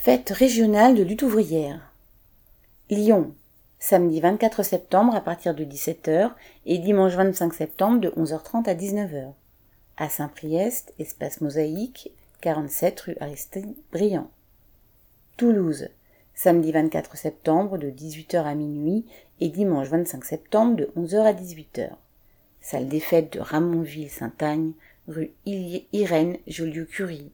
Fête régionale de lutte ouvrière. Lyon, samedi 24 septembre à partir de 17h et dimanche 25 septembre de 11h30 à 19h. À Saint-Priest, espace mosaïque, 47 rue Aristide Briand. Toulouse, samedi 24 septembre de 18h à minuit et dimanche 25 septembre de 11h à 18h. Salle des fêtes de Ramonville-Saint-Agne, rue Irène Joliot-Curie.